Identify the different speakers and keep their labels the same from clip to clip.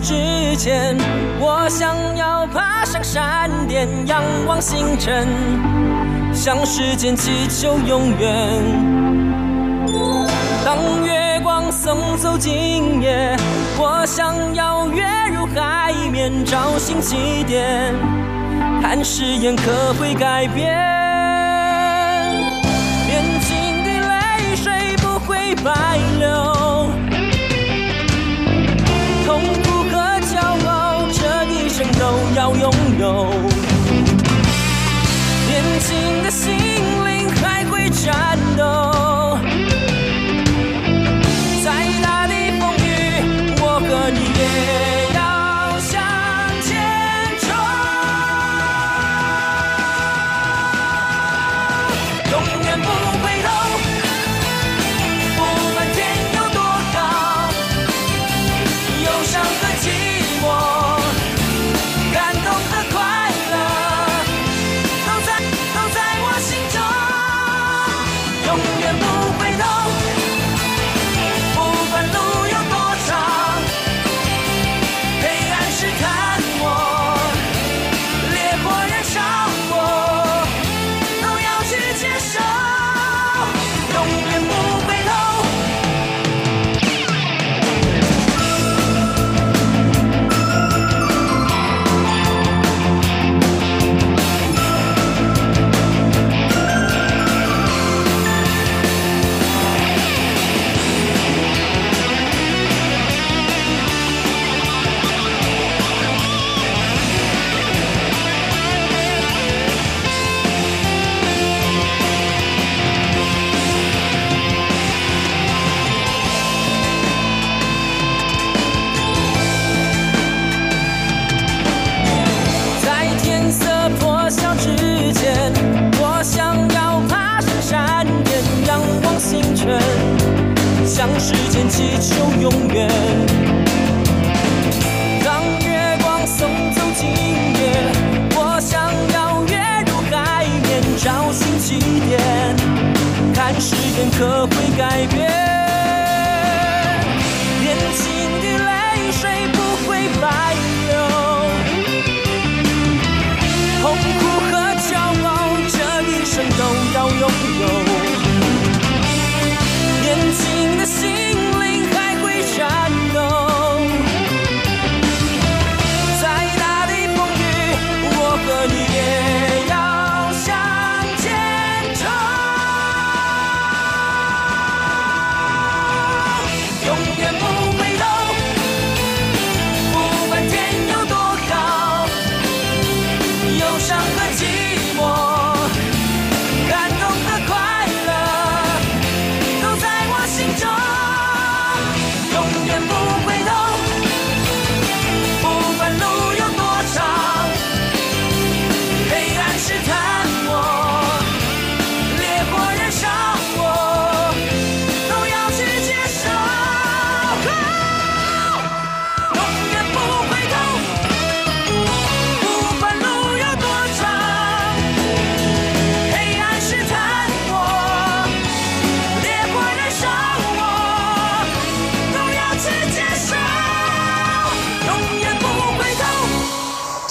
Speaker 1: 之前，我想要爬上山巅，仰望星辰，向时间祈求永远。当月光送走今夜，我想要跃入海面，找新起点，看誓言可会改变。要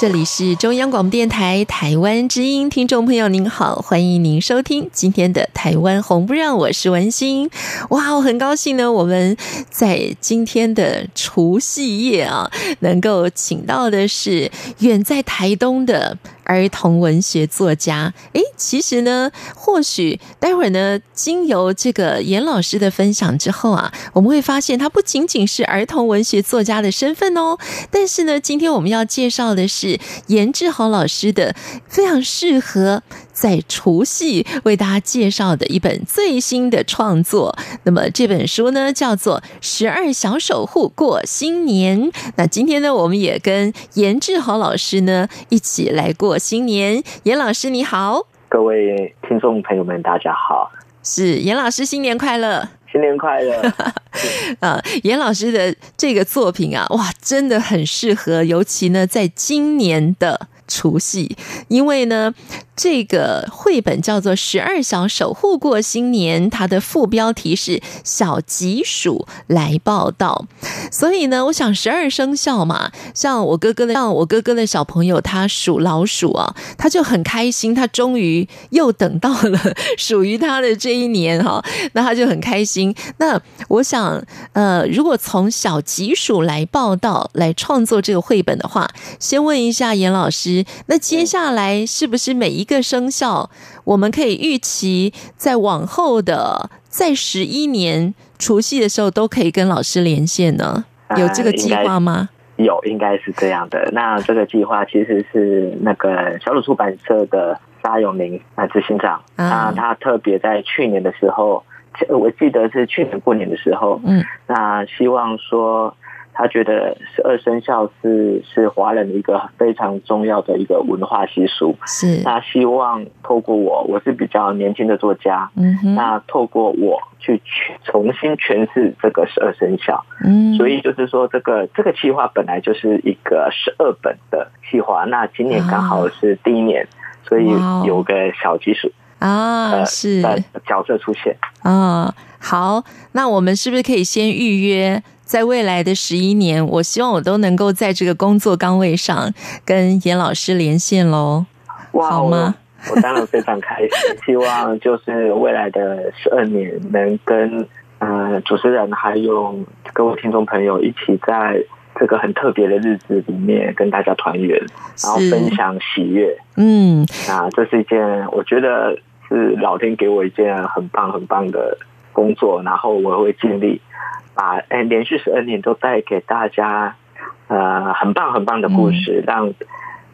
Speaker 2: 这里是中央广播电台台湾之音，听众朋友您好，欢迎您收听今天的台湾红不让，我是文心。哇，我很高兴呢，我们在今天的除夕夜啊，能够请到的是远在台东的儿童文学作家。诶，其实呢，或许待会儿呢，经由这个严老师的分享之后啊，我们会发现他不仅仅是儿童文学作家的身份哦。但是呢，今天我们要介绍的是严志豪老师的非常适合在除夕为大家介绍的一本最新的创作。那么这本书呢，叫做《十二小守护过新年》。那今天呢，我们也跟严志豪老师呢一起来过新年。严老师你好，
Speaker 3: 各位听众朋友们，大家好。
Speaker 2: 是严老师，新年快乐！
Speaker 3: 新年快乐！
Speaker 2: 啊，严老师的这个作品啊，哇，真的很适合，尤其呢，在今年的。除夕，因为呢，这个绘本叫做《十二小守护过新年》，它的副标题是“小吉鼠来报道”。所以呢，我想十二生肖嘛，像我哥哥的，像我哥哥的小朋友，他属老鼠啊，他就很开心，他终于又等到了 属于他的这一年哈，那他就很开心。那我想，呃，如果从“小吉鼠来报道”来创作这个绘本的话，先问一下严老师。那接下来是不是每一个生肖，我们可以预期在往后的在十一年除夕的时候都可以跟老师连线呢？有这个计划吗？
Speaker 3: 呃、有，应该是这样的。那这个计划其实是那个小鲁出版社的沙永明啊执行长啊，他特别在去年的时候，我记得是去年过年的时候，嗯，那希望说。他觉得十二生肖是是华人的一个非常重要的一个文化习俗。
Speaker 2: 是，
Speaker 3: 他希望透过我，我是比较年轻的作家，嗯哼，那透过我去重新诠释这个十二生肖。嗯，所以就是说，这个这个计划本来就是一个十二本的计划，那今年刚好是第一年，所以有个小基础
Speaker 2: 啊，是
Speaker 3: 角色出现
Speaker 2: 啊。好，那我们是不是可以先预约？在未来的十一年，我希望我都能够在这个工作岗位上跟严老师连线
Speaker 3: 喽，
Speaker 2: 好吗？
Speaker 3: 我当然非常开心，希望就是未来的十二年能跟呃主持人还有各位听众朋友一起在这个很特别的日子里面跟大家团圆，然后分享喜悦。嗯，啊，这是一件我觉得是老天给我一件很棒很棒的工作，然后我会尽力。把哎，连续十二年都带给大家，呃，很棒很棒的故事，让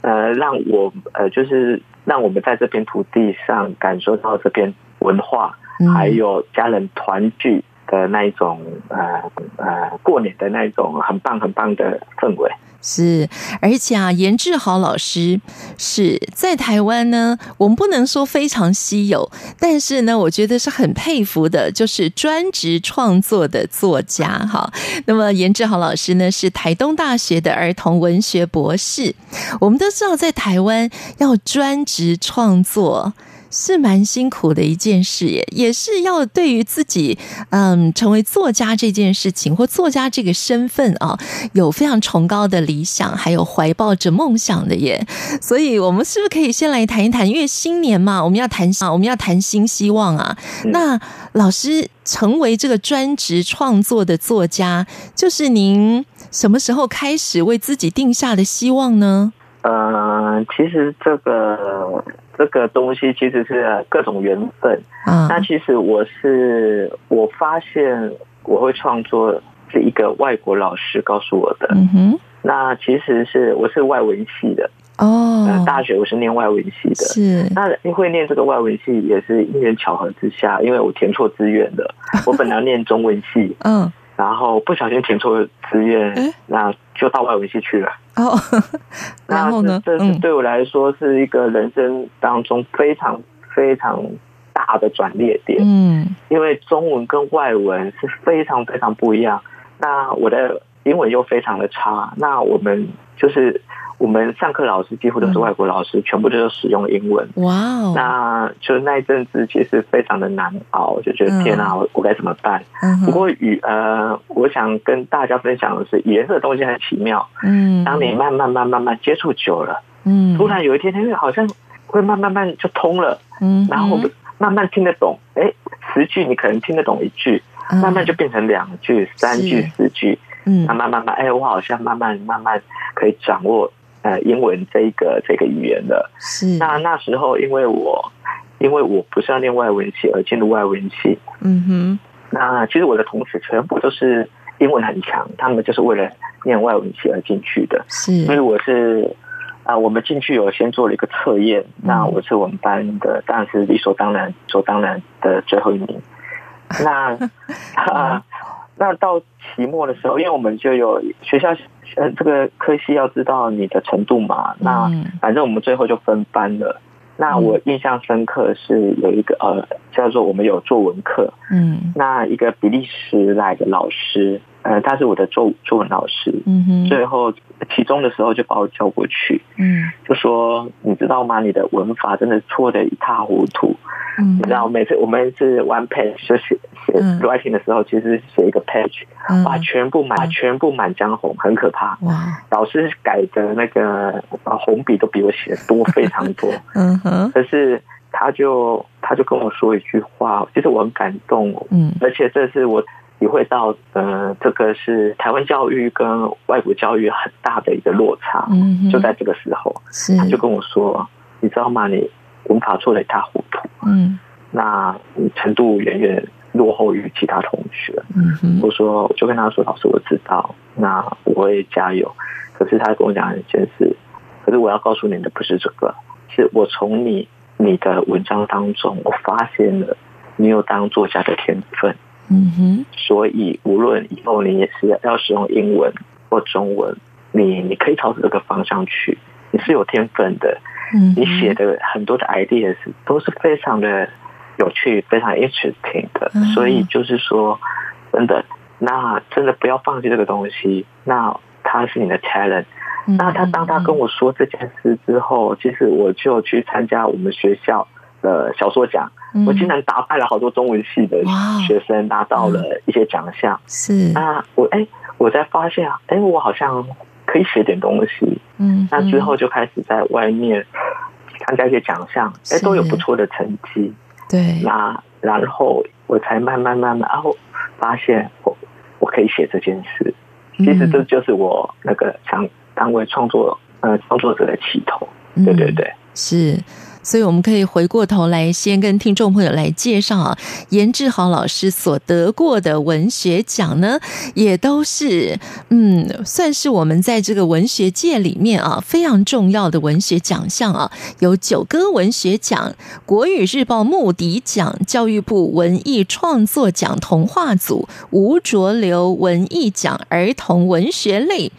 Speaker 3: 呃让我呃就是让我们在这片土地上感受到这片文化，还有家人团聚的那一种呃呃过年的那一种很棒很棒的氛围。
Speaker 2: 是，而且啊，严志豪老师是在台湾呢，我们不能说非常稀有，但是呢，我觉得是很佩服的，就是专职创作的作家哈。那么，严志豪老师呢，是台东大学的儿童文学博士。我们都知道，在台湾要专职创作。是蛮辛苦的一件事耶，也是要对于自己，嗯，成为作家这件事情或作家这个身份啊，有非常崇高的理想，还有怀抱着梦想的耶。所以，我们是不是可以先来谈一谈？因为新年嘛，我们要谈啊，我们要谈新希望啊。那老师成为这个专职创作的作家，就是您什么时候开始为自己定下的希望呢？
Speaker 3: 呃，其实这个。这个东西其实是各种缘分。嗯，那其实我是我发现我会创作是一个外国老师告诉我的。嗯哼，那其实是我是外文系的哦，大学我是念外文系的。是，那会念这个外文系也是因缘巧合之下，因为我填错志愿的。我本来要念中文系，嗯。然后不小心填错志愿，那就到外文系去了。哦，然后呢？这是对我来说是一个人生当中非常非常大的转捩点。嗯，因为中文跟外文是非常非常不一样。那我的英文又非常的差，那我们就是。我们上课老师几乎都是外国老师，嗯、全部都是使用英文。哇哦！那就那一阵子其实非常的难熬，就觉得天哪，我我该怎么办？嗯、不过语呃，我想跟大家分享的是，语言这个东西很奇妙。嗯，当你慢慢慢慢慢接触久了，嗯，突然有一天，因为好像会慢慢慢就通了。嗯，然后慢慢听得懂。哎，十句你可能听得懂一句，慢慢就变成两句、三句、四句。嗯，慢慢慢慢，哎，我好像慢慢慢慢可以掌握。呃英文这一个这个语言的。
Speaker 2: 是。
Speaker 3: 那那时候因为我因为我不是要念外文系而进入外文系。
Speaker 2: 嗯哼。
Speaker 3: 那其实我的同学全部都是英文很强，他们就是为了念外文系而进去的。
Speaker 2: 是。
Speaker 3: 所以我是啊、呃，我们进去有先做了一个测验，嗯、那我是我们班的，当然是理所当然、理所当然的最后一名。那 啊。那到期末的时候，因为我们就有学校呃这个科系要知道你的程度嘛，那反正我们最后就分班了。那我印象深刻是有一个呃叫做我们有作文课，嗯，那一个比利时来的老师。呃，他是我的作作文老师，嗯哼，最后期中的时候就把我叫过去，嗯，就说你知道吗？你的文法真的错的一塌糊涂，嗯，你知道每次我们是 one page 就写写 writing 的时候，其实写一个 page，哇，全部满全部满江红，很可怕，哇，老师改的那个红笔都比我写的多非常多，嗯哼，可是他就他就跟我说一句话，其实我很感动，嗯，而且这是我。体会到，呃，这个是台湾教育跟外国教育很大的一个落差。嗯，就在这个时候，是他就跟我说：“你知道吗？你文法错的一塌糊涂。嗯，那你程度远远落后于其他同学。嗯，我说，我就跟他说：老师，我知道，那我会加油。可是他跟我讲一件事，可是我要告诉你的不是这个，是我从你你的文章当中，我发现了你有当作家的天分。”嗯哼，所以无论以后你也是要使用英文或中文，你你可以朝着这个方向去，你是有天分的。嗯，你写的很多的 ideas 都是非常的有趣，非常 interesting 的。所以就是说，真的，那真的不要放弃这个东西。那它是你的 talent。那他当他跟我说这件事之后，其实我就去参加我们学校的小说奖。我竟然打败了好多中文系的学生，拿到了一些奖项。是啊，我哎，我才发现啊，哎，我好像可以写点东西。嗯，那之后就开始在外面参加一些奖项，哎，都有不错的成绩。对，那然后我才慢慢慢慢，然后发现我我可以写这件事。其实这就是我那个想当为创作呃创作者的起头。对对对，
Speaker 2: 是。所以，我们可以回过头来，先跟听众朋友来介绍啊，严志豪老师所得过的文学奖呢，也都是嗯，算是我们在这个文学界里面啊非常重要的文学奖项啊，有九歌文学奖、国语日报牧笛奖、教育部文艺创作奖童话组、吴浊流文艺奖儿童文学类。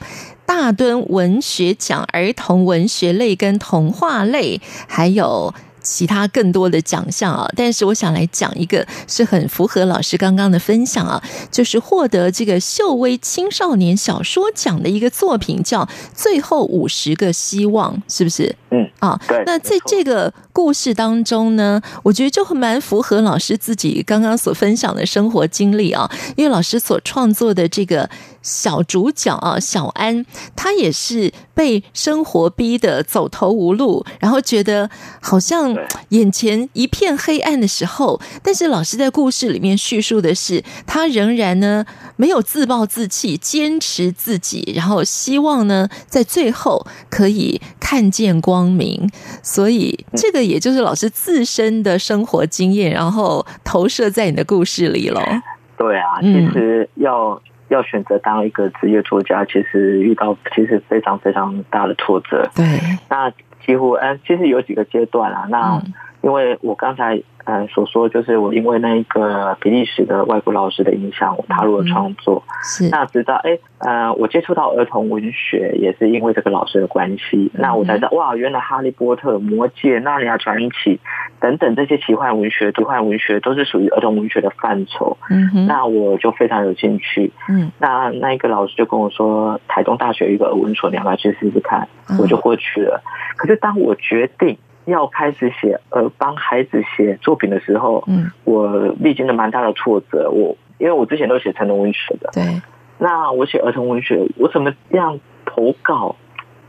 Speaker 2: 大墩文学奖儿童文学类跟童话类，还有其他更多的奖项啊！但是我想来讲一个，是很符合老师刚刚的分享啊，就是获得这个秀威青少年小说奖的一个作品，叫《最后五十个希望》，是不是？
Speaker 3: 嗯啊，对。
Speaker 2: 那在这个故事当中呢，我觉得就蛮符合老师自己刚刚所分享的生活经历啊，因为老师所创作的这个。小主角啊，小安，他也是被生活逼得走投无路，然后觉得好像眼前一片黑暗的时候，但是老师在故事里面叙述的是，他仍然呢没有自暴自弃，坚持自己，然后希望呢在最后可以看见光明。所以这个也就是老师自身的生活经验，然后投射在你的故事里了。
Speaker 3: 对啊，其实要。要选择当一个职业作家，其实遇到其实非常非常大的挫折。对，那几乎嗯，其实有几个阶段啊。那因为我刚才。呃，所说就是我因为那一个比利时的外国老师的影响，我踏入了创作。是，那直到哎，呃，我接触到儿童文学，也是因为这个老师的关系。那我才知道，哇，原来哈利波特、魔戒、纳尼亚传奇等等这些奇幻文学、奇幻文学都是属于儿童文学的范畴。嗯哼，那我就非常有兴趣。嗯，那那一个老师就跟我说，台东大学有一个儿文所，你要不要去试试看？我就过去了。可是当我决定。要开始写呃帮孩子写作品的时候，嗯，我历经了蛮大的挫折。我因为我之前都写成人文学的，对，那我写儿童文学，我怎么样投稿，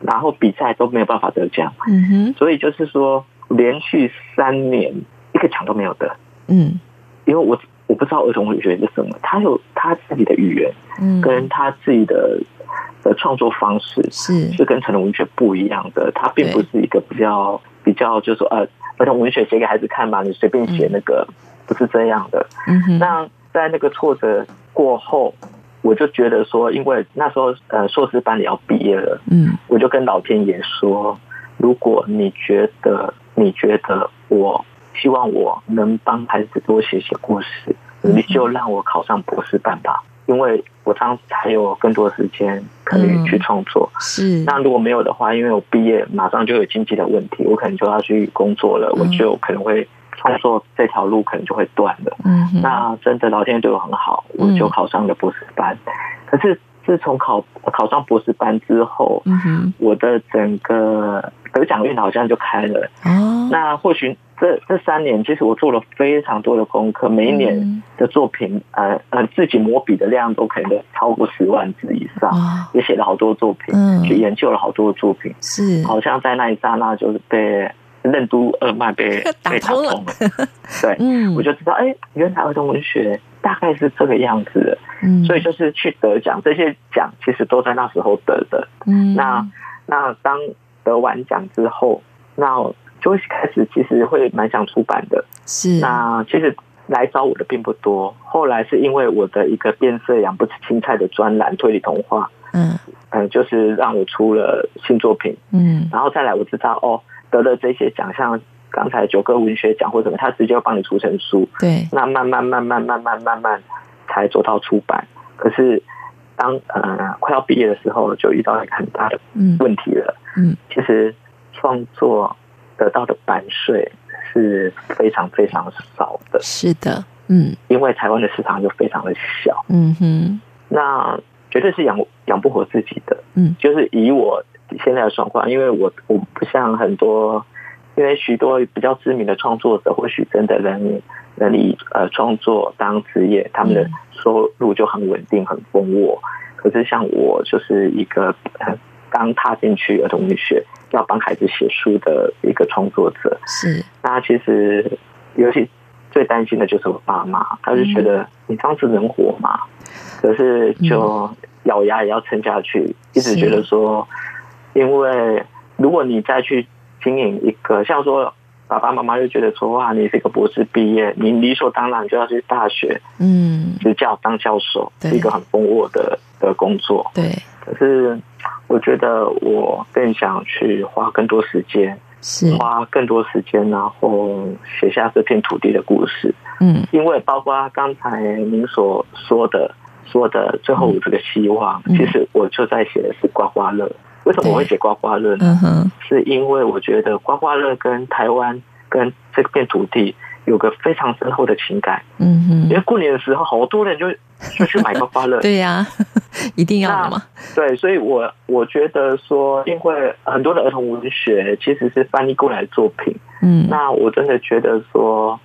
Speaker 3: 然后比赛都没有办法得奖，嗯哼，所以就是说连续三年一个奖都没有得，嗯，因为我我不知道儿童文学是什么，他有他自己的语言，嗯，跟他自己的的创作方式是。是跟成人文学不一样的，他并不是一个比较比较，就是说呃，儿童文学写给孩子看嘛，你随便写那个、嗯、不是这样的。嗯哼，那在那个挫折过后，我就觉得说，因为那时候呃硕士班也要毕业了，嗯，我就跟老天爷说，如果你觉得你觉得我。希望我能帮孩子多写写故事，你就让我考上博士班吧，因为我当时还有更多时间可以去创作。是，那如果没有的话，因为我毕业马上就有经济的问题，我可能就要去工作了，我就可能会创作这条路可能就会断了。嗯，那真的老天爷对我很好，我就考上了博士班。可是自从考考上博士班之后，嗯，我的整个得奖运好像就开了。哦，那或许。这这三年，其实我做了非常多的功课，每一年的作品，呃呃，自己磨笔的量都可能超过十万字以上，也写了好多作品，去研究了好多作品，是，好像在那一刹那就是被任督二脉被 被打通了，对，嗯，我就知道，哎，原来儿童文学大概是这个样子。的，嗯，所以就是去得奖，这些奖其实都在那时候得的，嗯，那那当得完奖之后，那。就会开始，其实会蛮想出版的。是，那其实来找我的并不多。后来是因为我的一个变色羊不吃青菜的专栏推理童话，嗯嗯，就是让我出了新作品。嗯，然后再来我知道哦，得了这些奖项，刚才九歌文学奖或什么，他直接要帮你出成书。对，那慢慢慢慢慢慢慢慢才走到出版。可是当呃快要毕业的时候，就遇到一个很大的问题了。嗯，其实创作。得到的版税是非常非常少的，
Speaker 2: 是的，嗯，
Speaker 3: 因为台湾的市场就非常的小，嗯哼，那绝对是养养不活自己的，嗯，就是以我现在的状况，因为我我不像很多，因为许多比较知名的创作者，或许真的能能以呃创作当职业，他们的收入就很稳定、很丰沃，可是像我就是一个刚踏进去儿童文学。要帮孩子写书的一个创作者。是，那其实尤其最担心的就是我爸妈，他就觉得你这样子能活吗？可是就咬牙也要撑下去，一直觉得说，因为如果你再去经营一个，像说爸爸妈妈就觉得说，哇，你是一个博士毕业，你理所当然就要去大学，嗯，执教当教授，是一个很丰沃的的工作，对，可是。我觉得我更想去花更多时间，是花更多时间，然后写下这片土地的故事。嗯，因为包括刚才您所说的说的最后这个希望，嗯、其实我就在写的是刮刮乐。为什么我会写刮刮乐呢？嗯、是因为我觉得刮刮乐跟台湾跟这片土地有个非常深厚的情感。嗯哼，因为过年的时候，好多人就 就去买刮刮乐。对呀、啊。
Speaker 2: 一定要的吗？
Speaker 3: 对，所以我我觉得说，因为很多的儿童文学其实是翻译过来的作品，嗯，那我真的觉得说，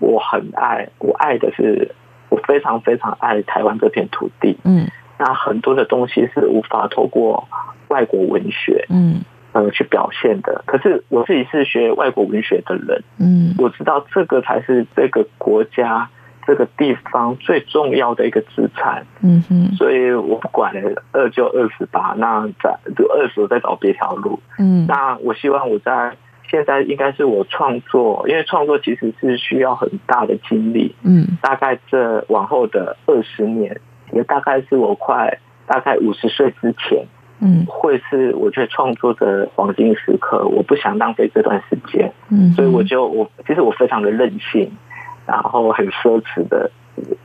Speaker 3: 我很爱，我爱的是，我非常非常爱台湾这片土地，嗯，那很多的东西是无法透过外国文学，嗯，呃，去表现的。可是我自己是学外国文学的人，嗯，我知道这个才是这个国家。这个地方最重要的一个资产，嗯哼，所以我不管了，饿就二十吧。那在就二十，我再找别条路。嗯，那我希望我在现在应该是我创作，因为创作其实是需要很大的精力。嗯，大概这往后的二十年，也大概是我快大概五十岁之前，嗯，会是我觉得创作的黄金时刻。我不想浪费这段时间，嗯，所以我就我其实我非常的任性。然后很奢侈的，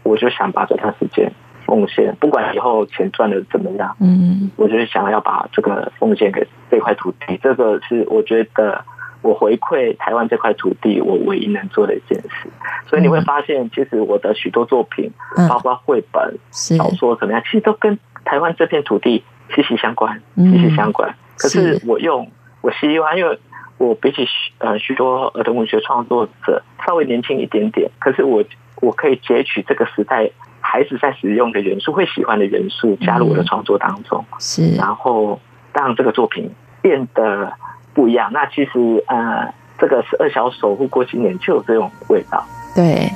Speaker 3: 我就想把这段时间奉献，不管以后钱赚的怎么样，嗯，我就是想要把这个奉献给这块土地，这个是我觉得我回馈台湾这块土地我唯一能做的一件事。所以你会发现，其实我的许多作品，包括绘本、小说怎么样，其实都跟台湾这片土地息息相关，息息相关。可是我用我希望，因为。我比起许呃许多儿童文学创作者稍微年轻一点点，可是我我可以截取这个时代孩子在使用的元素，会喜欢的元素，加入我的创作当中，是，然后让这个作品变得不一样。那其实呃，这个十二小守护过新年就有这种味道，
Speaker 1: 对。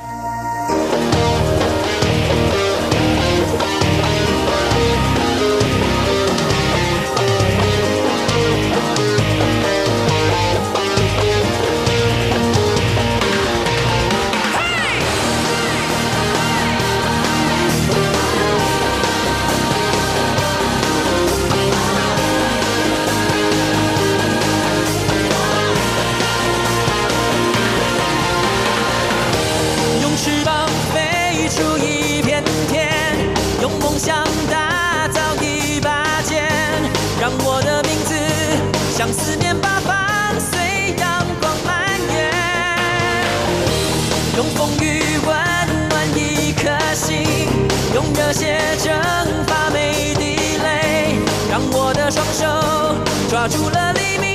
Speaker 1: 抓住了黎明，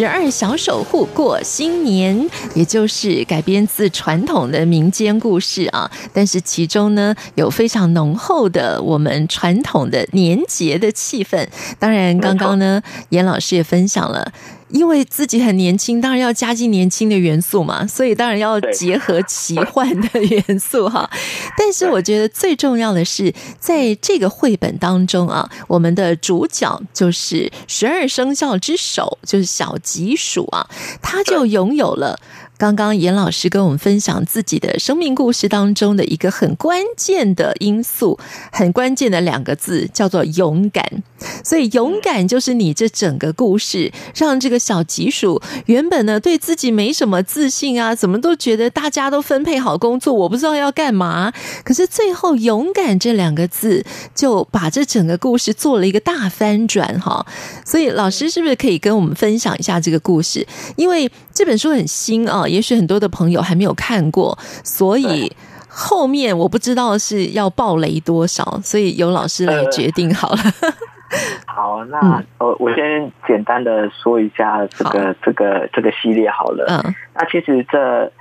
Speaker 2: 十二小守护过新年，也就是改编自传统的民间故事啊。但是其中呢，有非常浓厚的我们传统的年节的气氛。当然，刚刚呢，严老师也分享了。因为自己很年轻，当然要加进年轻的元素嘛，所以当然要结合奇幻的元素哈。但是我觉得最重要的是，在这个绘本当中啊，我们的主角就是十二生肖之首，就是小吉鼠啊，他就拥有了。刚刚严老师跟我们分享自己的生命故事当中的一个很关键的因素，很关键的两个字叫做勇敢。所以勇敢就是你这整个故事让这个小吉鼠原本呢对自己没什么自信啊，怎么都觉得大家都分配好工作，我不知道要干嘛。可是最后勇敢这两个字就把这整个故事做了一个大翻转哈。所以老师是不是可以跟我们分享一下这个故事？因为这本书很新啊。也许很多的朋友还没有看过，所以后面我不知道是要爆雷多少，所以由老师来决定好了。呃、
Speaker 3: 好，那我我先简单的说一下这个这个这个系列好了。嗯，那其实这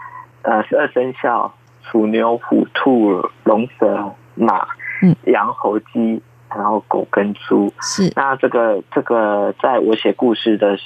Speaker 3: 呃十二生肖：鼠、牛、虎、兔、龙、蛇、马、羊、猴、鸡，然后狗跟猪。是，那这个这个在我写故事的。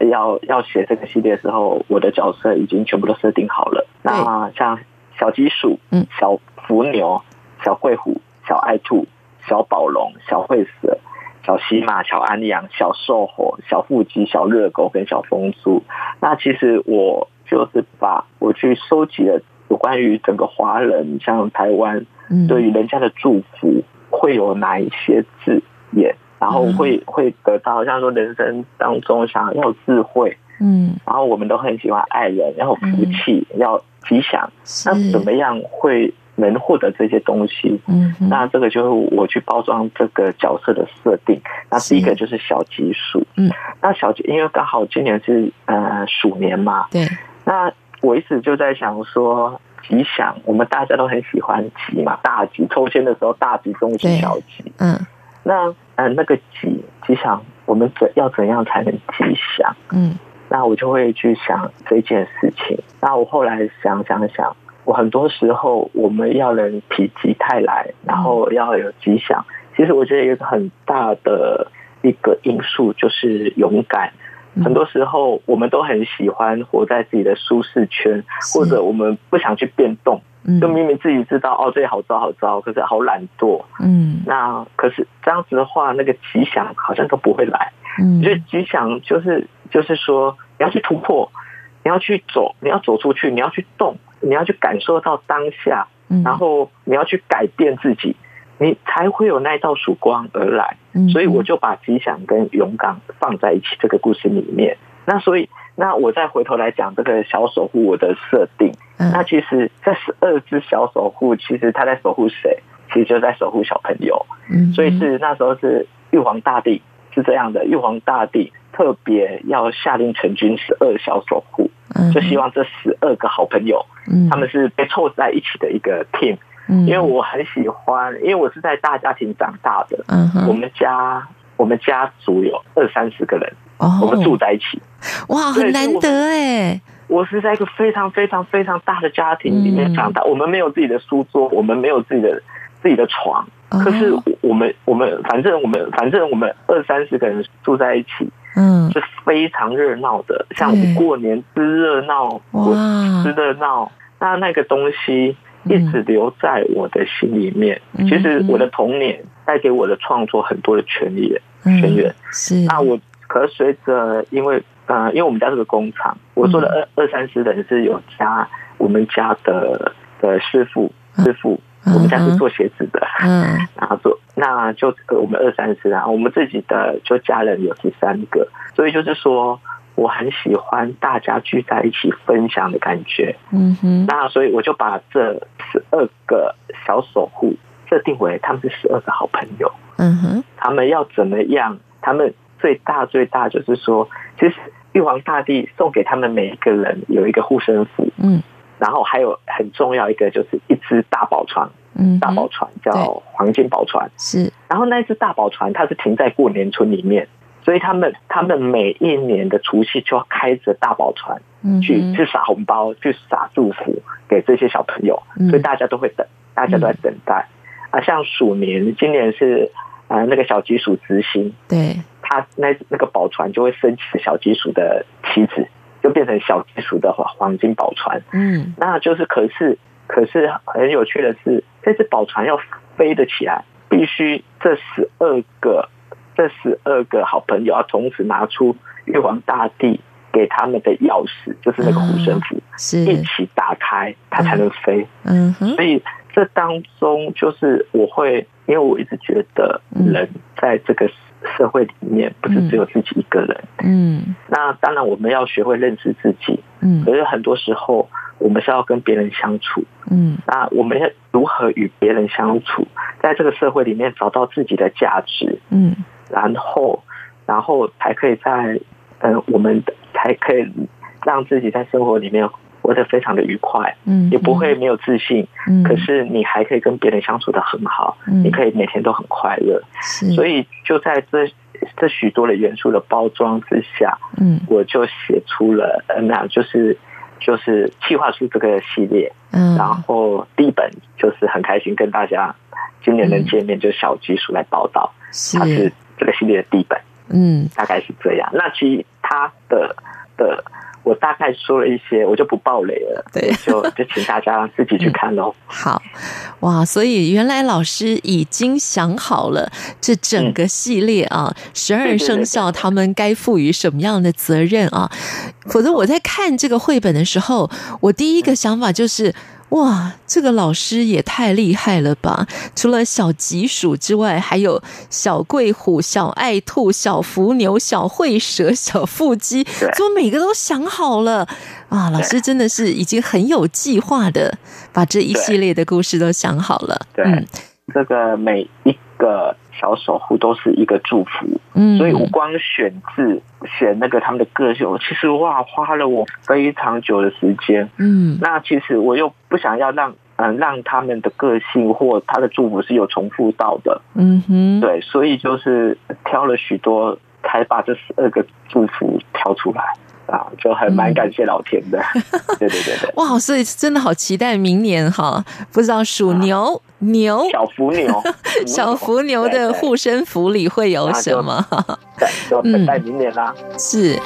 Speaker 3: 要要写这个系列的时候，我的角色已经全部都设定好了。那像小鸡鼠、嗯，小伏牛、小贵虎、小爱兔、小宝龙、小会蛇、小喜马、小安阳、小瘦猴、小腹肌、小热狗跟小风猪。那其实我就是把我去收集了有关于整个华人，像台湾，对于人家的祝福会有哪一些字眼，然后会会得到像说人生当中想要智慧，嗯，然后我们都很喜欢爱人，然后福气要吉祥，那怎么样会？能获得这些东西，嗯，那这个就是我去包装这个角色的设定。那第一个就是小吉鼠，嗯，那小吉，因为刚好今年是呃鼠年嘛，对。那我一直就在想说，吉祥，我们大家都很喜欢吉嘛，大吉，抽签的时候大吉、中吉、小吉，嗯。那呃那个吉吉祥，我们怎要怎样才能吉祥？嗯，那我就会去想这件事情。那我后来想想想。我很多时候，我们要能否极泰来，然后要有吉祥。其实我觉得一个很大的一个因素就是勇敢。很多时候，我们都很喜欢活在自己的舒适圈，或者我们不想去变动。就明明自己知道哦，这里好糟好糟，可是好懒惰。嗯，那可是这样子的话，那个吉祥好像都不会来。嗯，就吉祥就是就是说，你要去突破，你要去走，你要走出去，你要去动。你要去感受到当下，然后你要去改变自己，你才会有那一道曙光而来。所以我就把吉祥跟勇敢放在一起这个故事里面。那所以，那我再回头来讲这个小守护我的设定。那其实这十二只小守护，其实他在守护谁？其实就在守护小朋友。所以是那时候是玉皇大帝是这样的，玉皇大帝特别要下令成军十二小守护。就希望这十二个好朋友，他们是被凑在一起的一个 team。因为我很喜欢，因为我是在大家庭长大的。我们家我们家族有二三十个人，我们住在一起。
Speaker 2: 哇，很难得哎！
Speaker 3: 我是在一个非常非常非常大的家庭里面长大。我们没有自己的书桌，我们没有自己的自己的床。可是我们我们反正我们反正我们二三十个人住在一起。嗯，是非常热闹的，像我们过年之热闹，我之热闹，那那个东西一直留在我的心里面。其实我的童年带给我的创作很多的泉源，泉源是。那我可随着，因为呃，因为我们家是个工厂，我做的二二三十人是有加我们家的的师傅师傅。我们家是做鞋子的，嗯，然后做那就我们二三十啊，我们自己的就家人有十三个，所以就是说我很喜欢大家聚在一起分享的感觉，嗯哼，那所以我就把这十二个小守护设定为他们是十二个好朋友，嗯哼，他们要怎么样？他们最大最大就是说，其实玉皇大帝送给他们每一个人有一个护身符，嗯。然后还有很重要一个就是一只大宝船，嗯，大宝船叫黄金宝船，是。然后那只大宝船它是停在过年村里面，所以他们他们每一年的除夕就要开着大宝船，嗯，去去撒红包，去撒祝福给这些小朋友，所以大家都会等，大家都在等待。啊，像鼠年，今年是啊那个小吉鼠之星，对，他那那个宝船就会升起小吉鼠的旗子。就变成小吉鼠的话，黄金宝船。嗯，那就是可是可是很有趣的是，这只宝船要飞得起来，必须这十二个这十二个好朋友要同时拿出玉皇大帝给他们的钥匙，就是那个护身符，是一起打开，它才能飞。嗯，所以这当中就是我会，因为我一直觉得人在这个。社会里面不是只有自己一个人，嗯，那当然我们要学会认识自己，嗯，可是很多时候我们是要跟别人相处，嗯，那我们要如何与别人相处，在这个社会里面找到自己的价值，嗯，然后，然后才可以在，嗯，我们才可以让自己在生活里面。活得非常的愉快，嗯，也不会没有自信，嗯，可是你还可以跟别人相处得很好，嗯，你可以每天都很快乐，是，所以就在这这许多的元素的包装之下，嗯，我就写出了，那就是就是计划出这个系列，嗯，然后第一本就是很开心跟大家今年能见面，就小吉鼠来报道，它是，是这个系列的第一本，嗯，大概是这样。那其他的的。我大概说了一些，我就不爆雷了。
Speaker 2: 对，
Speaker 3: 就就请大家自己去看喽。
Speaker 2: 好，哇，所以原来老师已经想好了这整个系列啊，十二生肖他们该赋予什么样的责任啊？否则我在看这个绘本的时候，我第一个想法就是。哇，这个老师也太厉害了吧！除了小吉鼠之外，还有小贵虎、小爱兔、小福牛、小惠蛇、小腹肌，怎么每个都想好了啊？老师真的是已经很有计划的把这一系列的故事都想好了。
Speaker 3: 对，嗯、这个每一个。小守护都是一个祝福，嗯，所以我光选字选那个他们的个性，其实哇，花了我非常久的时间，嗯，那其实我又不想要让嗯让他们的个性或他的祝福是有重复到的，嗯哼，对，所以就是挑了许多，才把这十二个祝福挑出来。啊，就还蛮感谢老天的，嗯、对对对对，
Speaker 2: 哇，所以真的好期待明年哈，不知道属牛、啊、牛
Speaker 3: 小福牛
Speaker 2: 小福牛的护身符里会有什么？
Speaker 3: 对，就等待明年啦，
Speaker 2: 嗯、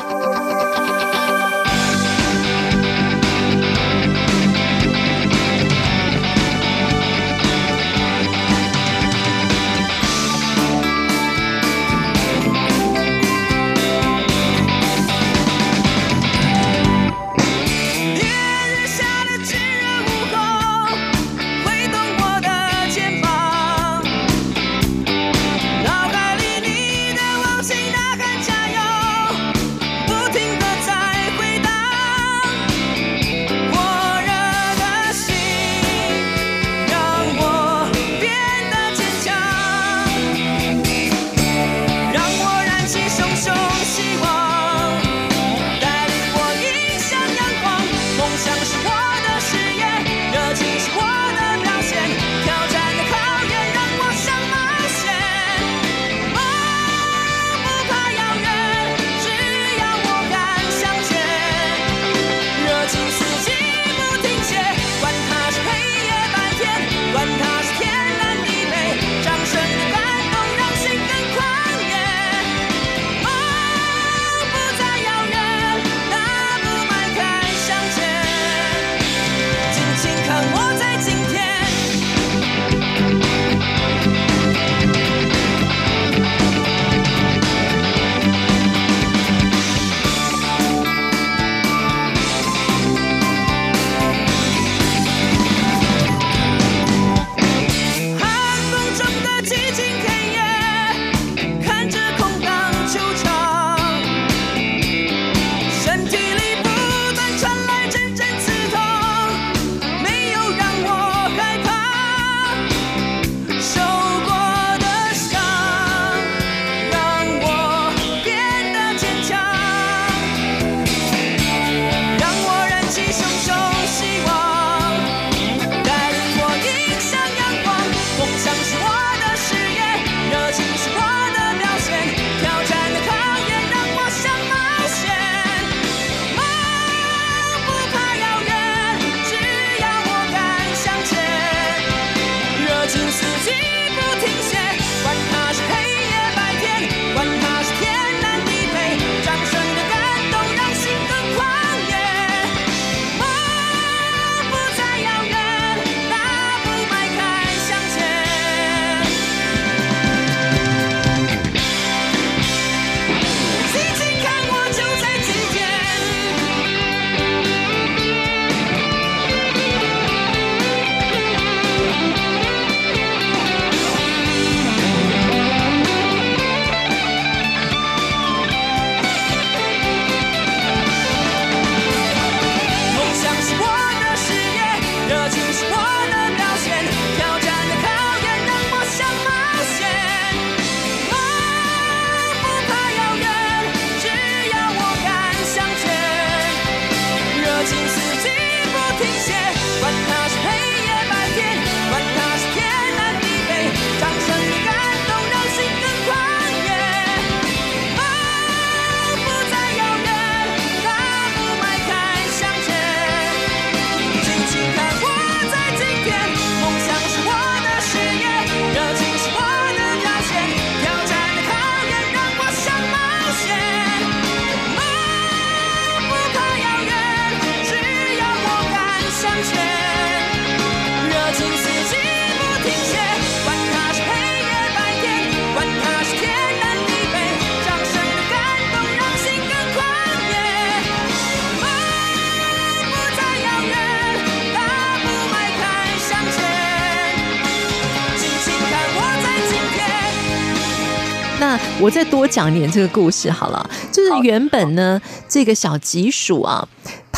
Speaker 2: 是。我再多讲点这个故事好了，就是原本呢，这个小吉鼠啊。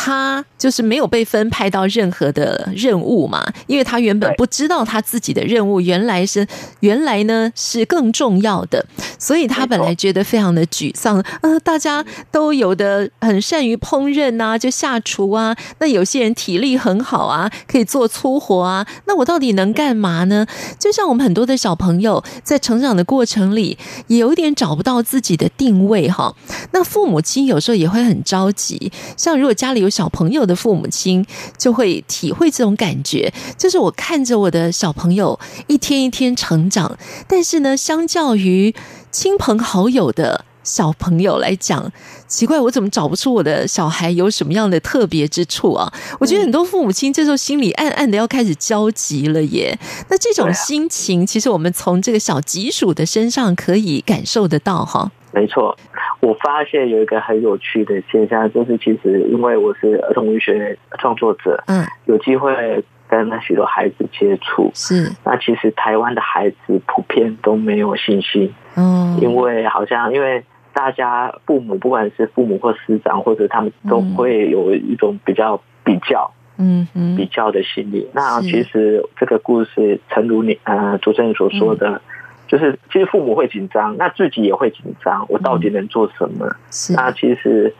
Speaker 2: 他就是没有被分派到任何的任务嘛，因为他原本不知道他自己的任务原来是原来呢是更重要的，所以他本来觉得非常的沮丧。呃，大家都有的很善于烹饪啊，就下厨啊。那有些人体力很好啊，可以做粗活啊。那我到底能干嘛呢？就像我们很多的小朋友在成长的过程里，也有点找不到自己的定位哈。那父母亲有时候也会很着急，像如果家里有。小朋友的父母亲就会体会这种感觉，就是我看着我的小朋友一天一天成长，但是呢，相较于亲朋好友的小朋友来讲，奇怪，我怎么找不出我的小孩有什么样的特别之处啊？我觉得很多父母亲这时候心里暗暗的要开始焦急了耶。那这种心情，其实我们从这个小吉鼠的身上可以感受得到哈。
Speaker 3: 没错。我发现有一个很有趣的现象，就是其实因为我是儿童文学创作者，嗯，有机会跟许多孩子接触，是。那其实台湾的孩子普遍都没有信心，嗯，因为好像因为大家父母不管是父母或师长，或者他们都会有一种比较比较，嗯嗯，比较的心理。那其实这个故事，诚如你呃主持人所说的。就是，其实父母会紧张，那自己也会紧张。我到底能做什么？是那其实，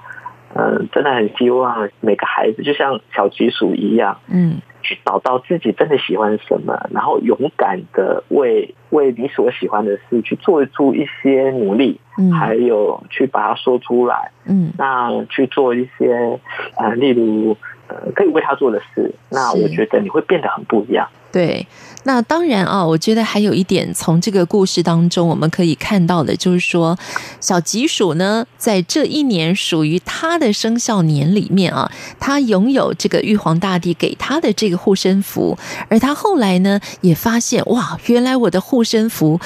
Speaker 3: 嗯、呃，真的很希望每个孩子就像小吉鼠一样，嗯，去找到自己真的喜欢什么，然后勇敢的为为你所喜欢的事去做出一些努力，嗯，还有去把它说出来，嗯，那去做一些，呃，例如，呃，可以为他做的事，那我觉得你会变得很不一样。
Speaker 2: 对，那当然啊，我觉得还有一点，从这个故事当中我们可以看到的，就是说，小吉鼠呢，在这一年属于他的生肖年里面啊，他拥有这个玉皇大帝给他的这个护身符，而他后来呢，也发现哇，原来我的护身符。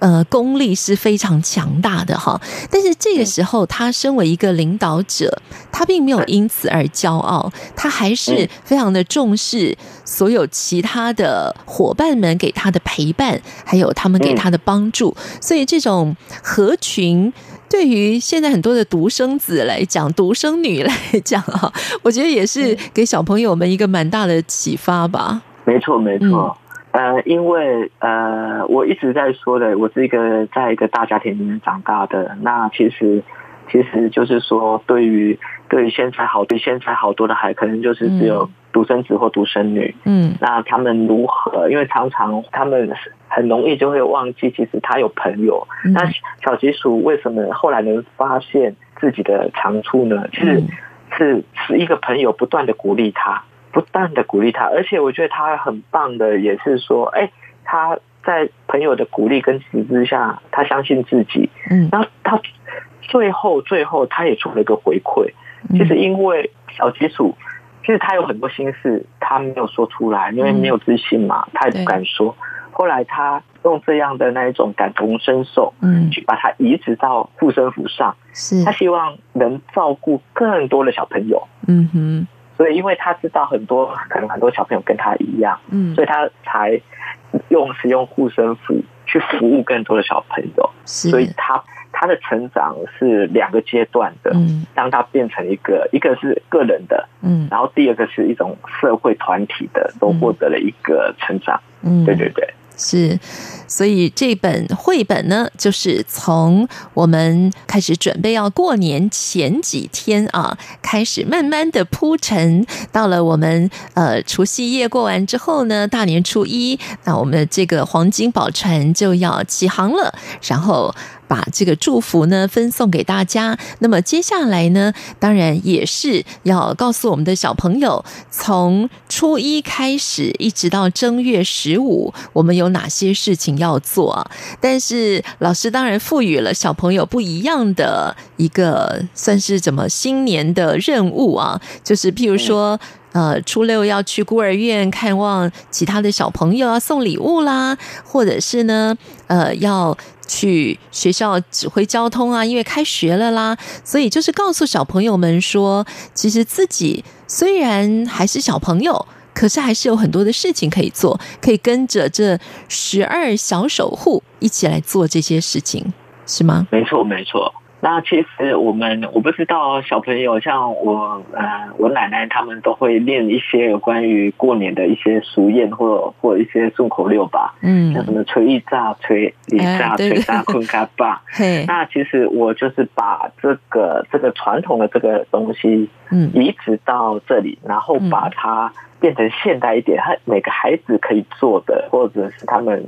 Speaker 2: 呃，功力是非常强大的哈，但是这个时候，他身为一个领导者，他并没有因此而骄傲，他还是非常的重视所有其他的伙伴们给他的陪伴，还有他们给他的帮助。所以，这种合群对于现在很多的独生子来讲，独生女来讲哈，我觉得也是给小朋友们一个蛮大的启发吧。
Speaker 3: 没错，没错。呃，因为呃，我一直在说的，我是一个在一个大家庭里面长大的。那其实，其实就是说，对于对于现在好对现在好多的孩，可能就是只有独生子或独生女。嗯，那他们如何？因为常常他们很容易就会忘记，其实他有朋友。嗯、那小吉鼠为什么后来能发现自己的长处呢？其实是是一个朋友不断的鼓励他。不断的鼓励他，而且我觉得他很棒的，也是说，哎，他在朋友的鼓励跟支持之下，他相信自己。嗯，然后他最后最后他也做了一个回馈，其实因为小吉鼠，其实他有很多心事，他没有说出来，因为没有自信嘛，他也不敢说。后来他用这样的那一种感同身受，嗯，去把它移植到护身符上，是他希望能照顾更多的小朋友。嗯哼。所以，因为他知道很多可能很多小朋友跟他一样，嗯，所以他才用使用护身符去服务更多的小朋友。是，所以他他的成长是两个阶段的，嗯，当他变成一个，一个是个人的，嗯，然后第二个是一种社会团体的，都获得了一个成长。嗯，对对对。
Speaker 2: 是，所以这本绘本呢，就是从我们开始准备要过年前几天啊，开始慢慢的铺陈，到了我们呃除夕夜过完之后呢，大年初一，那我们的这个黄金宝船就要起航了，然后。把这个祝福呢分送给大家。那么接下来呢，当然也是要告诉我们的小朋友，从初一开始一直到正月十五，我们有哪些事情要做。但是老师当然赋予了小朋友不一样的一个算是怎么新年的任务啊，就是譬如说。呃，初六要去孤儿院看望其他的小朋友要，送礼物啦，或者是呢，呃，要去学校指挥交通啊，因为开学了啦，所以就是告诉小朋友们说，其实自己虽然还是小朋友，可是还是有很多的事情可以做，可以跟着这十二小守护一起来做这些事情。是吗？
Speaker 3: 没错，没错。那其实我们我不知道小朋友像我呃我奶奶他们都会练一些有关于过年的一些俗谚或或一些顺口溜吧，嗯，像什么吹一炸吹一炸吹炸困嘎巴，嘿，那其实我就是把这个这个传统的这个东西，嗯，移植到这里，然后把它变成现代一点，他每个孩子可以做的，或者是他们。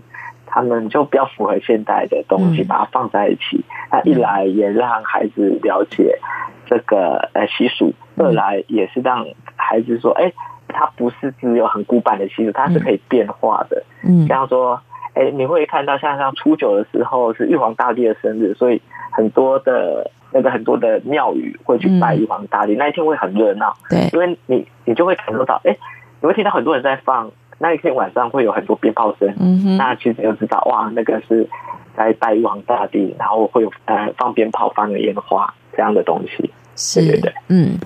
Speaker 3: 他们就比较符合现代的东西，把它放在一起。那一来也让孩子了解这个呃习俗，二来也是让孩子说，哎，它不是只有很古板的习俗，它是可以变化的。嗯，像说，哎，你会看到像像初九的时候是玉皇大帝的生日，所以很多的那个很多的庙宇会去拜玉皇大帝，那一天会很热闹。对，因为你你就会感受到，哎，你会听到很多人在放。那一天晚上会有很多鞭炮声，嗯哼，那其实就知道哇，那个是在拜玉皇大帝，然后会有呃放鞭炮、放烟花这样的东西，是对对对，嗯。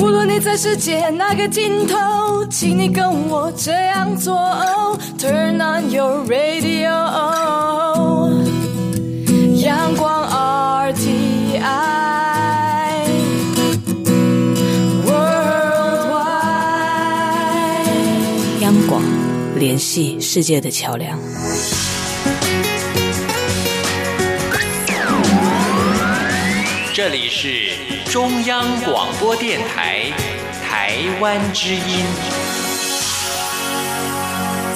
Speaker 1: 无论你在世界哪个尽头，请你跟我这样做，Turn on your radio。联系世界的桥梁。
Speaker 4: 这里是中央广播电台台湾之音。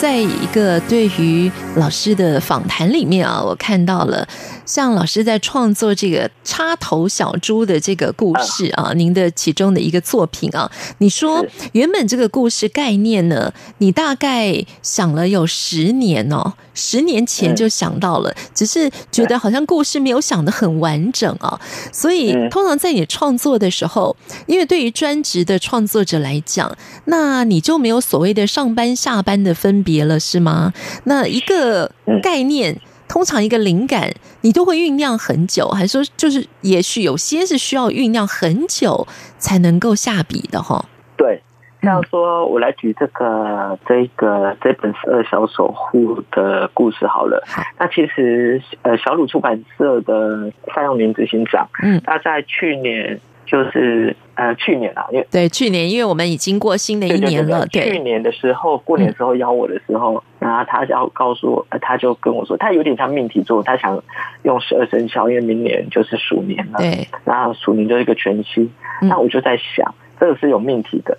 Speaker 2: 在一个对于老师的访谈里面啊，我看到了。像老师在创作这个插头小猪的这个故事啊，您的其中的一个作品啊，你说原本这个故事概念呢，你大概想了有十年哦，十年前就想到了，只是觉得好像故事没有想的很完整啊，所以通常在你创作的时候，因为对于专职的创作者来讲，那你就没有所谓的上班下班的分别别了，是吗？那一个概念。通常一个灵感，你都会酝酿很久，还是说就是也许有些是需要酝酿很久才能够下笔的哈？
Speaker 3: 对，像说我来举这个这个这本十二小守护的故事好了。好，那其实呃小鲁出版社的范用明执行长，嗯，他在去年。就是呃去年啊，因为
Speaker 2: 对去年，因为我们已经过新的一年了。对，
Speaker 3: 去年的时候，过年的时候邀我的时候，然后他要告诉我，他就跟我说，他有点像命题作，他想用十二生肖，因为明年就是鼠年了。对，那鼠年就是一个全新。那我就在想，这个是有命题的，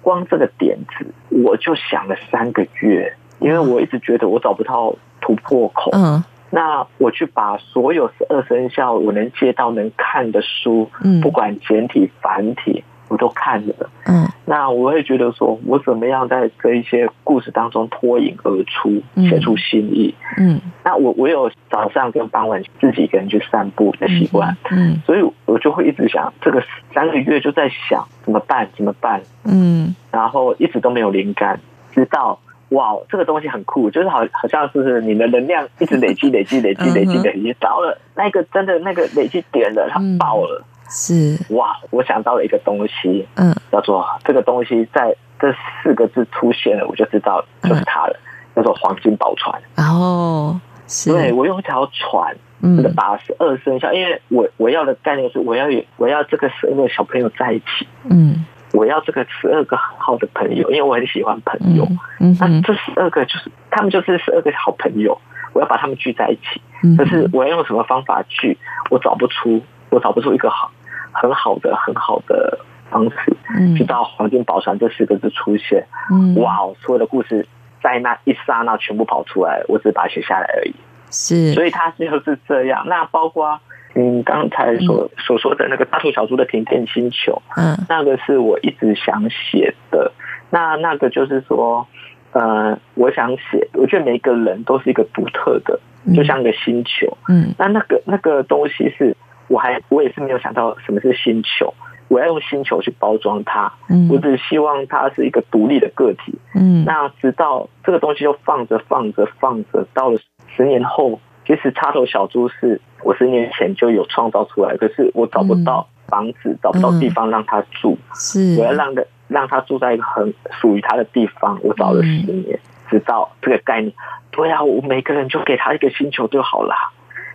Speaker 3: 光这个点子我就想了三个月，因为我一直觉得我找不到突破口。嗯。那我去把所有十二生肖我能接到能看的书，嗯，不管简体繁体，我都看了，嗯。那我会觉得说，我怎么样在这一些故事当中脱颖而出，写出新意，嗯。那我我有早上跟傍晚自己一个人去散步的习惯，嗯。所以我就会一直想，这个三个月就在想怎么办，怎么办，嗯。然后一直都没有灵感，直到。哇，这个东西很酷，就是好，好像是你的能量一直累积、累积、累积、累积、累积，到了那个真的那个累积点了，它爆了。是。哇，我想到了一个东西，嗯，叫做这个东西在这四个字出现了，我就知道就是它了，叫做黄金宝船。哦，是，对，我用一条船，这个把十二生肖，因为我我要的概念是我要有我要这个十二个小朋友在一起，嗯。我要这个十二个很好的朋友，因为我很喜欢朋友。嗯，那这十二个就是他们就是十二个好朋友，我要把他们聚在一起。可是我要用什么方法聚？我找不出，我找不出一个好很好的很好的方式。嗯，直到黄金宝船这四个字出现，嗯，哇，所有的故事在那一刹那全部跑出来，我只是把它写下来而已。是，所以它就是这样。那包括。嗯，刚才所所说的那个大兔小猪的停电星球，嗯，那个是我一直想写的。那那个就是说，呃，我想写，我觉得每一个人都是一个独特的，就像个星球，嗯。那那个那个东西是，我还我也是没有想到什么是星球，我要用星球去包装它，嗯。我只希望它是一个独立的个体，嗯。那直到这个东西就放着放着放着，到了十年后。其实插头小猪是我十年前就有创造出来，可是我找不到房子，找不到地方让他住，
Speaker 2: 嗯、是。
Speaker 3: 我要让的让他住在一个很属于他的地方。我找了十年，嗯、直到这个概念，对啊，我每个人就给他一个星球就好了，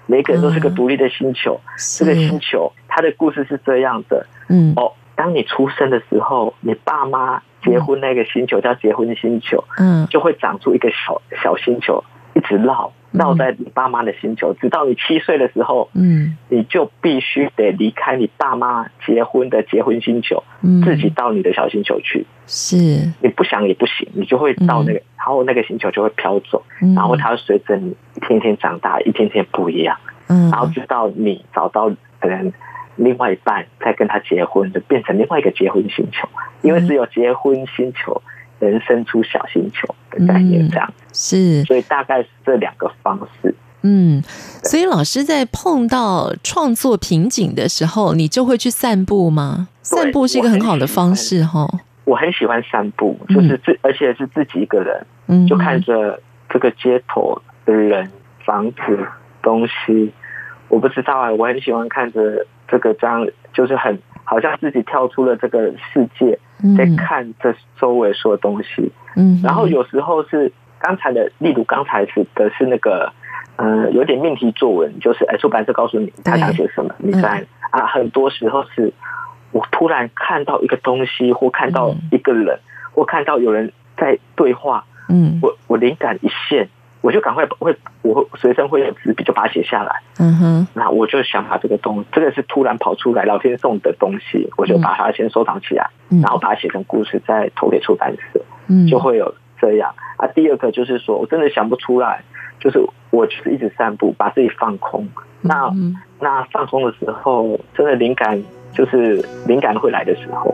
Speaker 3: 每个人都是个独立的星球。嗯、这个星球，它的故事是这样的，嗯，哦，当你出生的时候，你爸妈结婚那个星球叫结婚星球，嗯，就会长出一个小小星球，一直绕。绕在你爸妈的星球，直到你七岁的时候，嗯，你就必须得离开你爸妈结婚的结婚星球，嗯，自己到你的小星球去。
Speaker 2: 是，
Speaker 3: 你不想也不行，你就会到那个，然后那个星球就会飘走，然后它会随着你一天天长大，一天天不一样，嗯，然后直到你找到可能另外一半，再跟他结婚，就变成另外一个结婚星球，因为只有结婚星球。人生出小星球的概念，这样、嗯、
Speaker 2: 是，
Speaker 3: 所以大概是这两个方式。
Speaker 2: 嗯，所以老师在碰到创作瓶颈的时候，你就会去散步吗？散步是一个很好的方式，哈。
Speaker 3: 我很喜欢散步，就是自，而且是自己一个人，嗯，就看着这个街头的人、房子、东西。我不知道啊，我很喜欢看着这个这样，就是很好像自己跳出了这个世界。在看这周围所有东西，嗯，然后有时候是刚才的，例如刚才是的是那个，嗯，有点命题作文，就是哎，出版社告诉你他想写什么，你在啊，很多时候是我突然看到一个东西，或看到一个人，或看到有人在对话，嗯，我我灵感一现。我就赶快会，我会随身会有纸笔，就把它写下来。嗯哼，那我就想把这个东，这个是突然跑出来，老天送的东西，我就把它先收藏起来，然后把它写成故事，再投给出版社。嗯，就会有这样啊。第二个就是说我真的想不出来，就是我就是一直散步，把自己放空。那那放空的时候，真的灵感就是灵感会来的时候。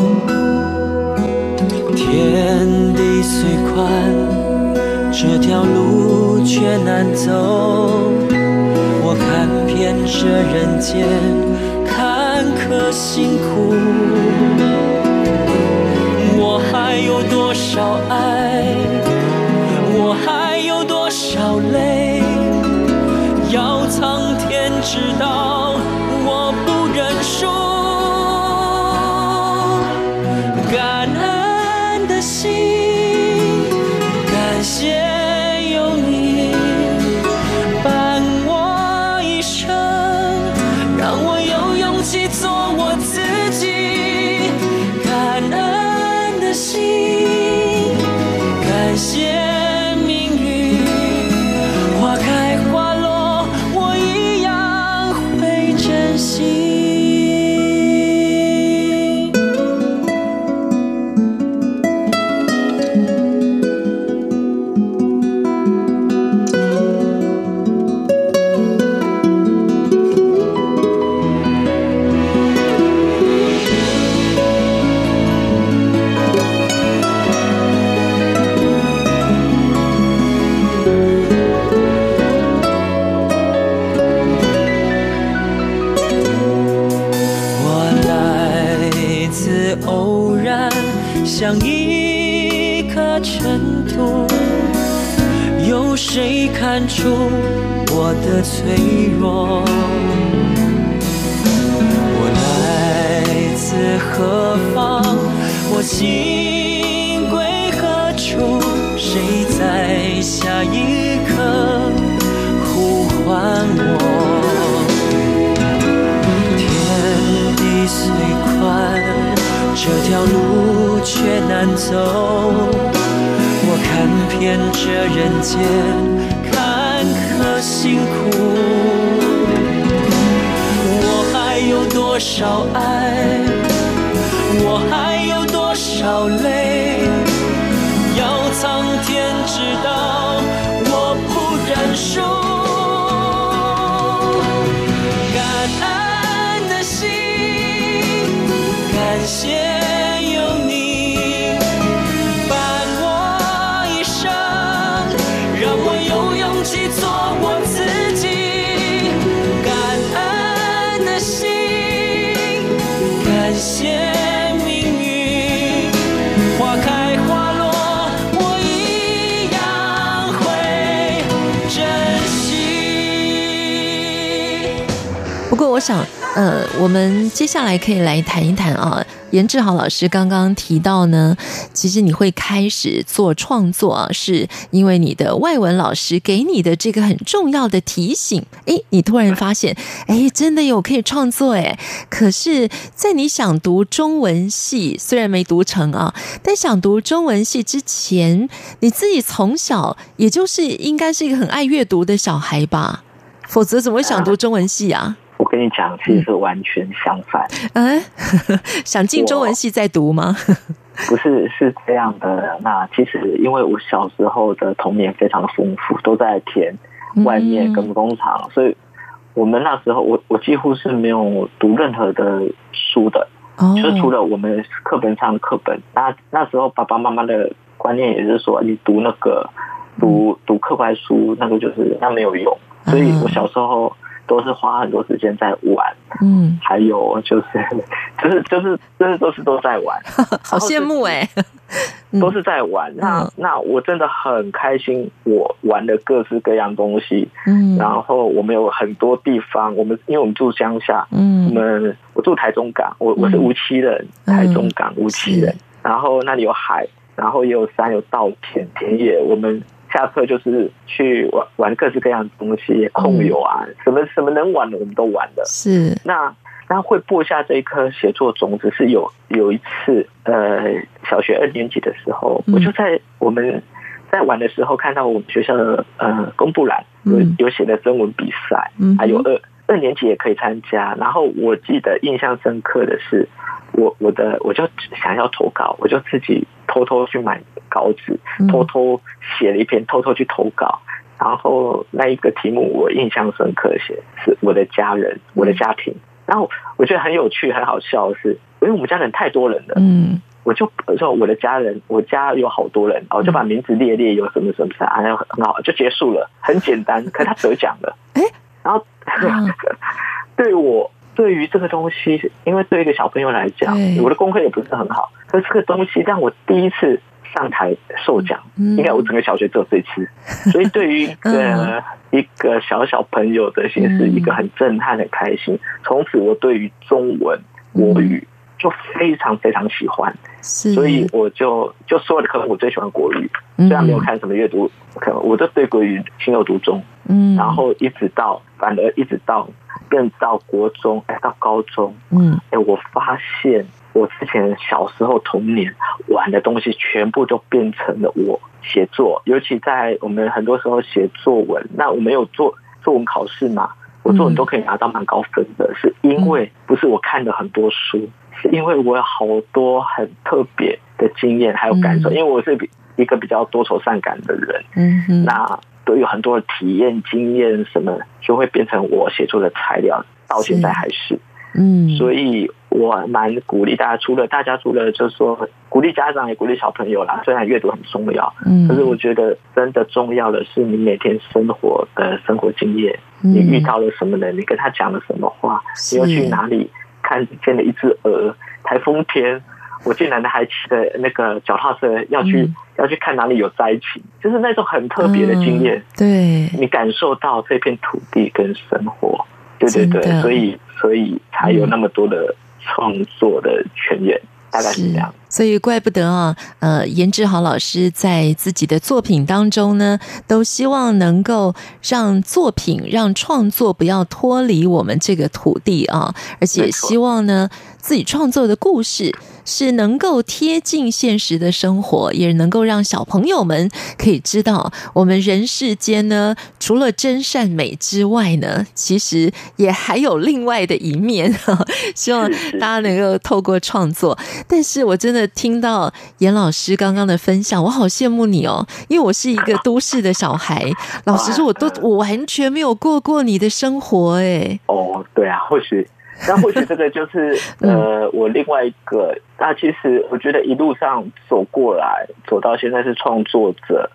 Speaker 1: 天地虽宽。这条路却难走，我看遍这人间坎坷辛苦，我还有多少爱，出我的脆弱。我来自何方？我心归何处？谁在下一刻呼唤我？天地虽宽，这条路却难走。我看遍这人间。辛苦我还有多少爱？我还有多少泪？要苍天知道我不认输感恩的心感谢。
Speaker 2: 想，呃，我们接下来可以来谈一谈啊。严志豪老师刚刚提到呢，其实你会开始做创作啊，是因为你的外文老师给你的这个很重要的提醒。诶，你突然发现，诶，真的有可以创作诶。可是，在你想读中文系，虽然没读成啊，但想读中文系之前，你自己从小也就是应该是一个很爱阅读的小孩吧？否则怎么会想读中文系啊？
Speaker 3: 我跟你讲，其实是完全相反。
Speaker 2: 嗯，想进中文系再读吗？
Speaker 3: 不是，是这样的。那其实因为我小时候的童年非常的丰富，都在田外面跟工厂，嗯、所以我们那时候我我几乎是没有读任何的书的，哦、就是除了我们课本上的课本。那那时候爸爸妈妈的观念也是说，你读那个读读课外书，那个就是那没有用。所以我小时候。都是花很多时间在玩，嗯，还有就是，就是就是真的都是都在玩，
Speaker 2: 好羡慕哎，
Speaker 3: 都是在玩。那那我真的很开心，我玩的各式各样东西，嗯，然后我们有很多地方，我们因为我们住乡下，嗯，我们我住台中港，我我是梧栖人，台中港梧栖人，然后那里有海，然后也有山，有稻田田野，我们。下课就是去玩玩各式各样的东西，控油啊，嗯、什么什么能玩的我们都玩的。
Speaker 2: 是。
Speaker 3: 那那会播下这一颗写作种子，是有有一次呃小学二年级的时候，嗯、我就在我们在玩的时候看到我们学校的呃公布栏有有写的征文比赛，嗯、还有二二年级也可以参加。然后我记得印象深刻的是，我我的我就想要投稿，我就自己偷偷去买。稿纸，偷偷写了一篇，偷偷去投稿。然后那一个题目我印象深刻，写是我的家人，我的家庭。然后我觉得很有趣，很好笑的是，因为我们家人太多人了，嗯，我就说我的家人，我家有好多人，我就把名字列列，有什么什么啥，然后很好，就结束了，很简单。可是他得奖了，哎，然后 对我对于这个东西，因为对一个小朋友来讲，我的功课也不是很好，可是这个东西让我第一次。上台受奖，应该我整个小学只有这一次，所以对于一个一个小小朋友的心是一个很震撼的开心。从此我对于中文国语就非常非常喜欢，所以我就就说的可能我最喜欢国语，虽然没有看什么阅读，可能我都对国语情有独钟。嗯，然后一直到反而一直到更到国中，哎，到高中，嗯，哎，我发现。我之前小时候童年玩的东西，全部都变成了我写作。尤其在我们很多时候写作文，那我没有做作文考试嘛，我作文都可以拿到蛮高分的，是因为不是我看了很多书，是因为我有好多很特别的经验还有感受。因为我是比一个比较多愁善感的人，嗯哼，那都有很多的体验经验，什么就会变成我写作的材料，到现在还是，嗯，所以。我蛮鼓励大家，除了大家除了就是说鼓励家长也鼓励小朋友啦。虽然阅读很重要，嗯，可是我觉得真的重要的是你每天生活的生活经验，你遇到了什么人，你跟他讲了什么话，你又去哪里看见了一只鹅？台风天，我竟然还骑着那个脚踏车要去要去看哪里有灾情，就是那种很特别的经验。
Speaker 2: 对，
Speaker 3: 你感受到这片土地跟生活，对对对，所以所以才有那么多的。创作的泉源大概是这样，
Speaker 2: 所以怪不得啊，呃，严志豪老师在自己的作品当中呢，都希望能够让作品、让创作不要脱离我们这个土地啊，而且希望呢，自己创作的故事。是能够贴近现实的生活，也能够让小朋友们可以知道，我们人世间呢，除了真善美之外呢，其实也还有另外的一面。希望大家能够透过创作。但是我真的听到严老师刚刚的分享，我好羡慕你哦，因为我是一个都市的小孩。老实说，我都 我完全没有过过你的生活哎。
Speaker 3: 哦，对啊，或许。那或许这个就是呃，我另外一个。那其实我觉得一路上走过来，走到现在是创作者。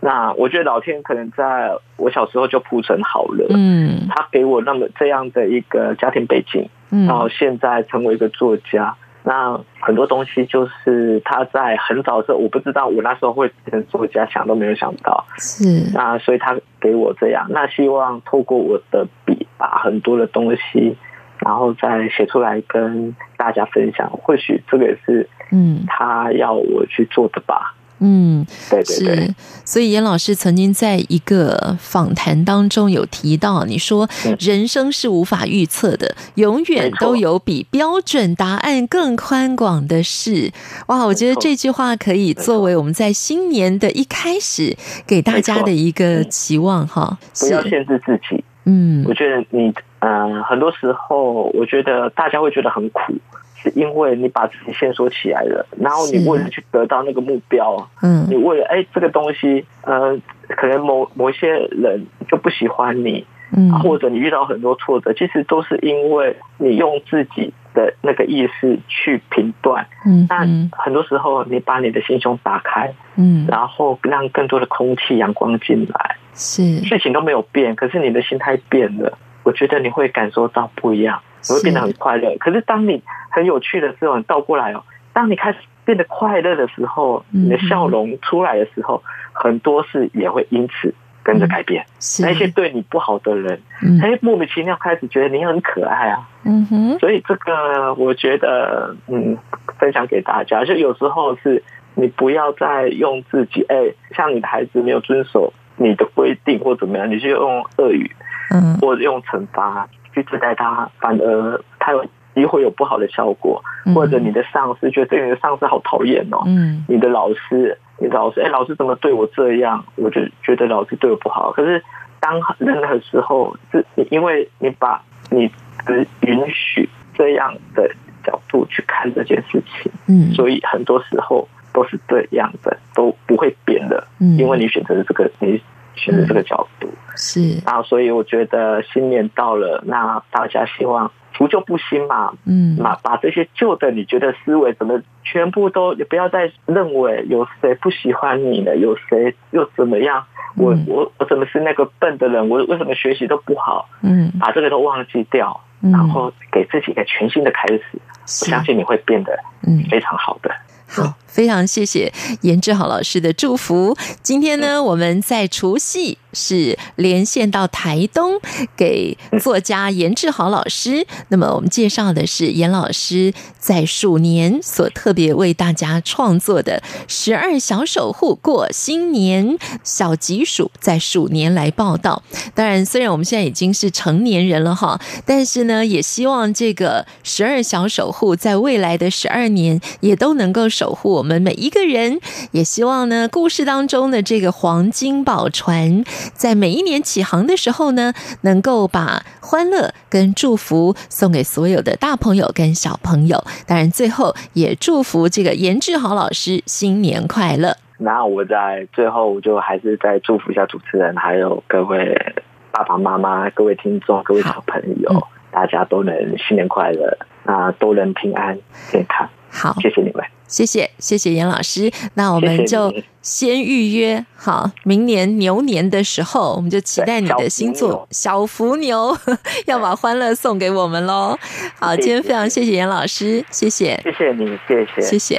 Speaker 3: 那我觉得老天可能在我小时候就铺陈好了，嗯，他给我那么这样的一个家庭背景，嗯，然后现在成为一个作家。那很多东西就是他在很早的时候，我不知道我那时候会变成作家，想都没有想到。是那所以他给我这样，那希望透过我的笔，把很多的东西，然后再写出来跟大家分享。或许这个也是嗯，他要我去做的吧。
Speaker 2: 嗯，对对对，是，所以严老师曾经在一个访谈当中有提到，你说人生是无法预测的，永远都有比标准答案更宽广的事。哇，我觉得这句话可以作为我们在新年的一开始给大家的一个期望哈。
Speaker 3: 不要限制自己，嗯，我觉得你呃，很多时候我觉得大家会觉得很苦。是因为你把自己限缩起来了，然后你为了去得到那个目标，嗯，你为了哎这个东西，呃，可能某某一些人就不喜欢你，嗯，或者你遇到很多挫折，其实都是因为你用自己的那个意识去评断，嗯，那很多时候你把你的心胸打开，嗯，然后让更多的空气、阳光进来，是事情都没有变，可是你的心态变了，我觉得你会感受到不一样。你会变得很快乐，可是当你很有趣的时候，你倒过来哦。当你开始变得快乐的时候，你的笑容出来的时候，很多事也会因此跟着改变。那些对你不好的人，哎，莫名其妙开始觉得你很可爱啊。嗯哼。所以这个我觉得，嗯，分享给大家，就有时候是你不要再用自己，哎，像你的孩子没有遵守你的规定或怎么样，你就用恶语，嗯，或者用惩罚。去对待他，反而他有机会有不好的效果，或者你的上司觉得对你的上司好讨厌哦，嗯，你的老师，你的老师，哎，老师怎么对我这样？我就觉得老师对我不好。可是当任何时候，是你因为你把你的允许这样的角度去看这件事情，嗯，所以很多时候都是这样的，都不会变的，嗯，因为你选择的这个你。选择这个角度是，然后所以我觉得新年到了，那大家希望除旧布新嘛，嗯，那把这些旧的你觉得思维怎么全部都也不要再认为有谁不喜欢你了，有谁又怎么样？我我我怎么是那个笨的人？我为什么学习都不好？嗯，把这个都忘记掉，然后给自己一个全新的开始，我相信你会变得嗯非常好的。
Speaker 2: 好，非常谢谢严志豪老师的祝福。今天呢，我们在除夕是连线到台东，给作家严志豪老师。那么，我们介绍的是严老师在鼠年所特别为大家创作的十二小守护过新年小吉鼠，在鼠年来报道。当然，虽然我们现在已经是成年人了哈，但是呢，也希望这个十二小守护在未来的十二年也都能够守护我们每一个人，也希望呢，故事当中的这个黄金宝船，在每一年启航的时候呢，能够把欢乐跟祝福送给所有的大朋友跟小朋友。当然，最后也祝福这个严志豪老师新年快乐。
Speaker 3: 那我在最后就还是再祝福一下主持人，还有各位爸爸妈妈、各位听众、各位小朋友，嗯、大家都能新年快乐，那都能平安健康。
Speaker 2: 好，
Speaker 3: 谢谢你们，
Speaker 2: 谢谢谢谢严老师。那我们就先预约好，明年牛年的时候，我们就期待你的新作《小福牛》，要把欢乐送给我们喽。好，今天非常谢谢严老师，谢谢，
Speaker 3: 谢谢你，谢谢，
Speaker 2: 谢谢。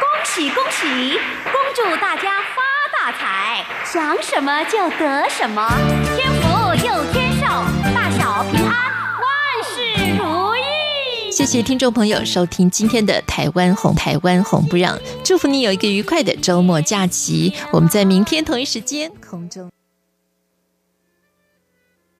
Speaker 5: 恭喜恭喜，恭祝大家发大财，想什么就得什么，天福就天寿，大小平安。
Speaker 2: 谢谢听众朋友收听今天的台湾红台湾红不让，祝福你有一个愉快的周末假期。我们在明天同一时间空中。